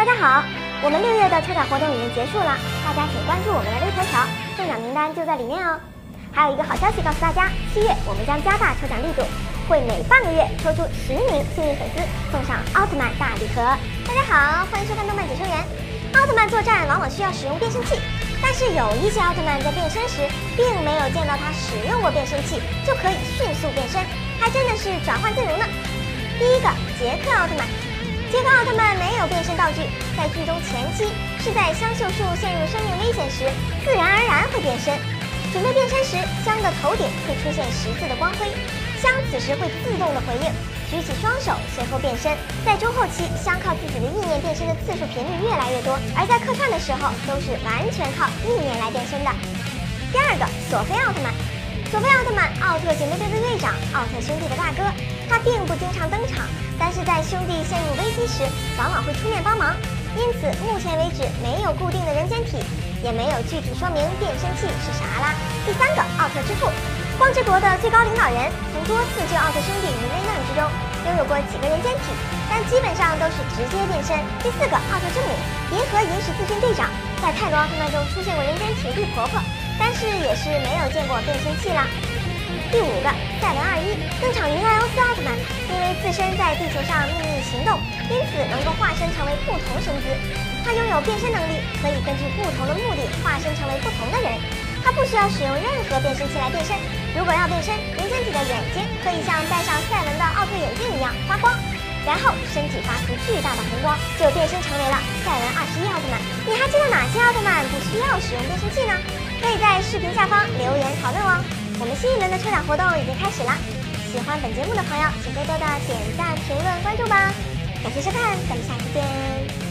大家好，我们六月的抽奖活动已经结束了，大家请关注我们的微头条，中奖名单就在里面哦。还有一个好消息告诉大家，七月我们将加大抽奖力度，会每半个月抽出十名幸运粉丝送上奥特曼大礼盒。大家好，欢迎收看动漫解说员。奥特曼作战往往需要使用变身器，但是有一些奥特曼在变身时并没有见到他使用过变身器，就可以迅速变身，还真的是转换阵容呢。第一个，杰克奥特曼。杰克奥特曼没有变身道具，在剧中前期是在香秀树陷入生命危险时，自然而然会变身。准备变身时，香的头顶会出现十字的光辉，香此时会自动的回应，举起双手，随后变身。在中后期，香靠自己的意念变身的次数频率越来越多，而在客串的时候都是完全靠意念来变身的。第二个，索菲奥特曼。索菲奥特曼，奥特姐妹队的队长，奥特兄弟的大哥。他并不经常登场，但是在兄弟陷入危机时，往往会出面帮忙。因此，目前为止没有固定的人间体，也没有具体说明变身器是啥啦。第三个，奥特之父，光之国的最高领导人，曾多次救奥特兄弟于危难之中，拥有过几个人间体，但基本上都是直接变身。第四个，奥特之母，银河银石自训队长，在泰罗奥特曼中出现过人间体绿婆婆。但是也是没有见过变身器啦。第五个赛文二一登场于艾欧斯奥特曼，因为自身在地球上秘密行动，因此能够化身成为不同身姿。他拥有变身能力，可以根据不同的目的化身成为不同的人。他不需要使用任何变身器来变身。如果要变身，人间体的眼睛可以像戴上赛文的奥特眼镜一样发光，然后身体发出巨大的红光，就变身成为了赛文二十一奥特曼。你还知道哪些奥特曼不需要使用变身器呢？视频下方留言讨论哦。我们新一轮的抽奖活动已经开始了，喜欢本节目的朋友，请多多的点赞、评论、关注吧。感谢收看，咱们下期见。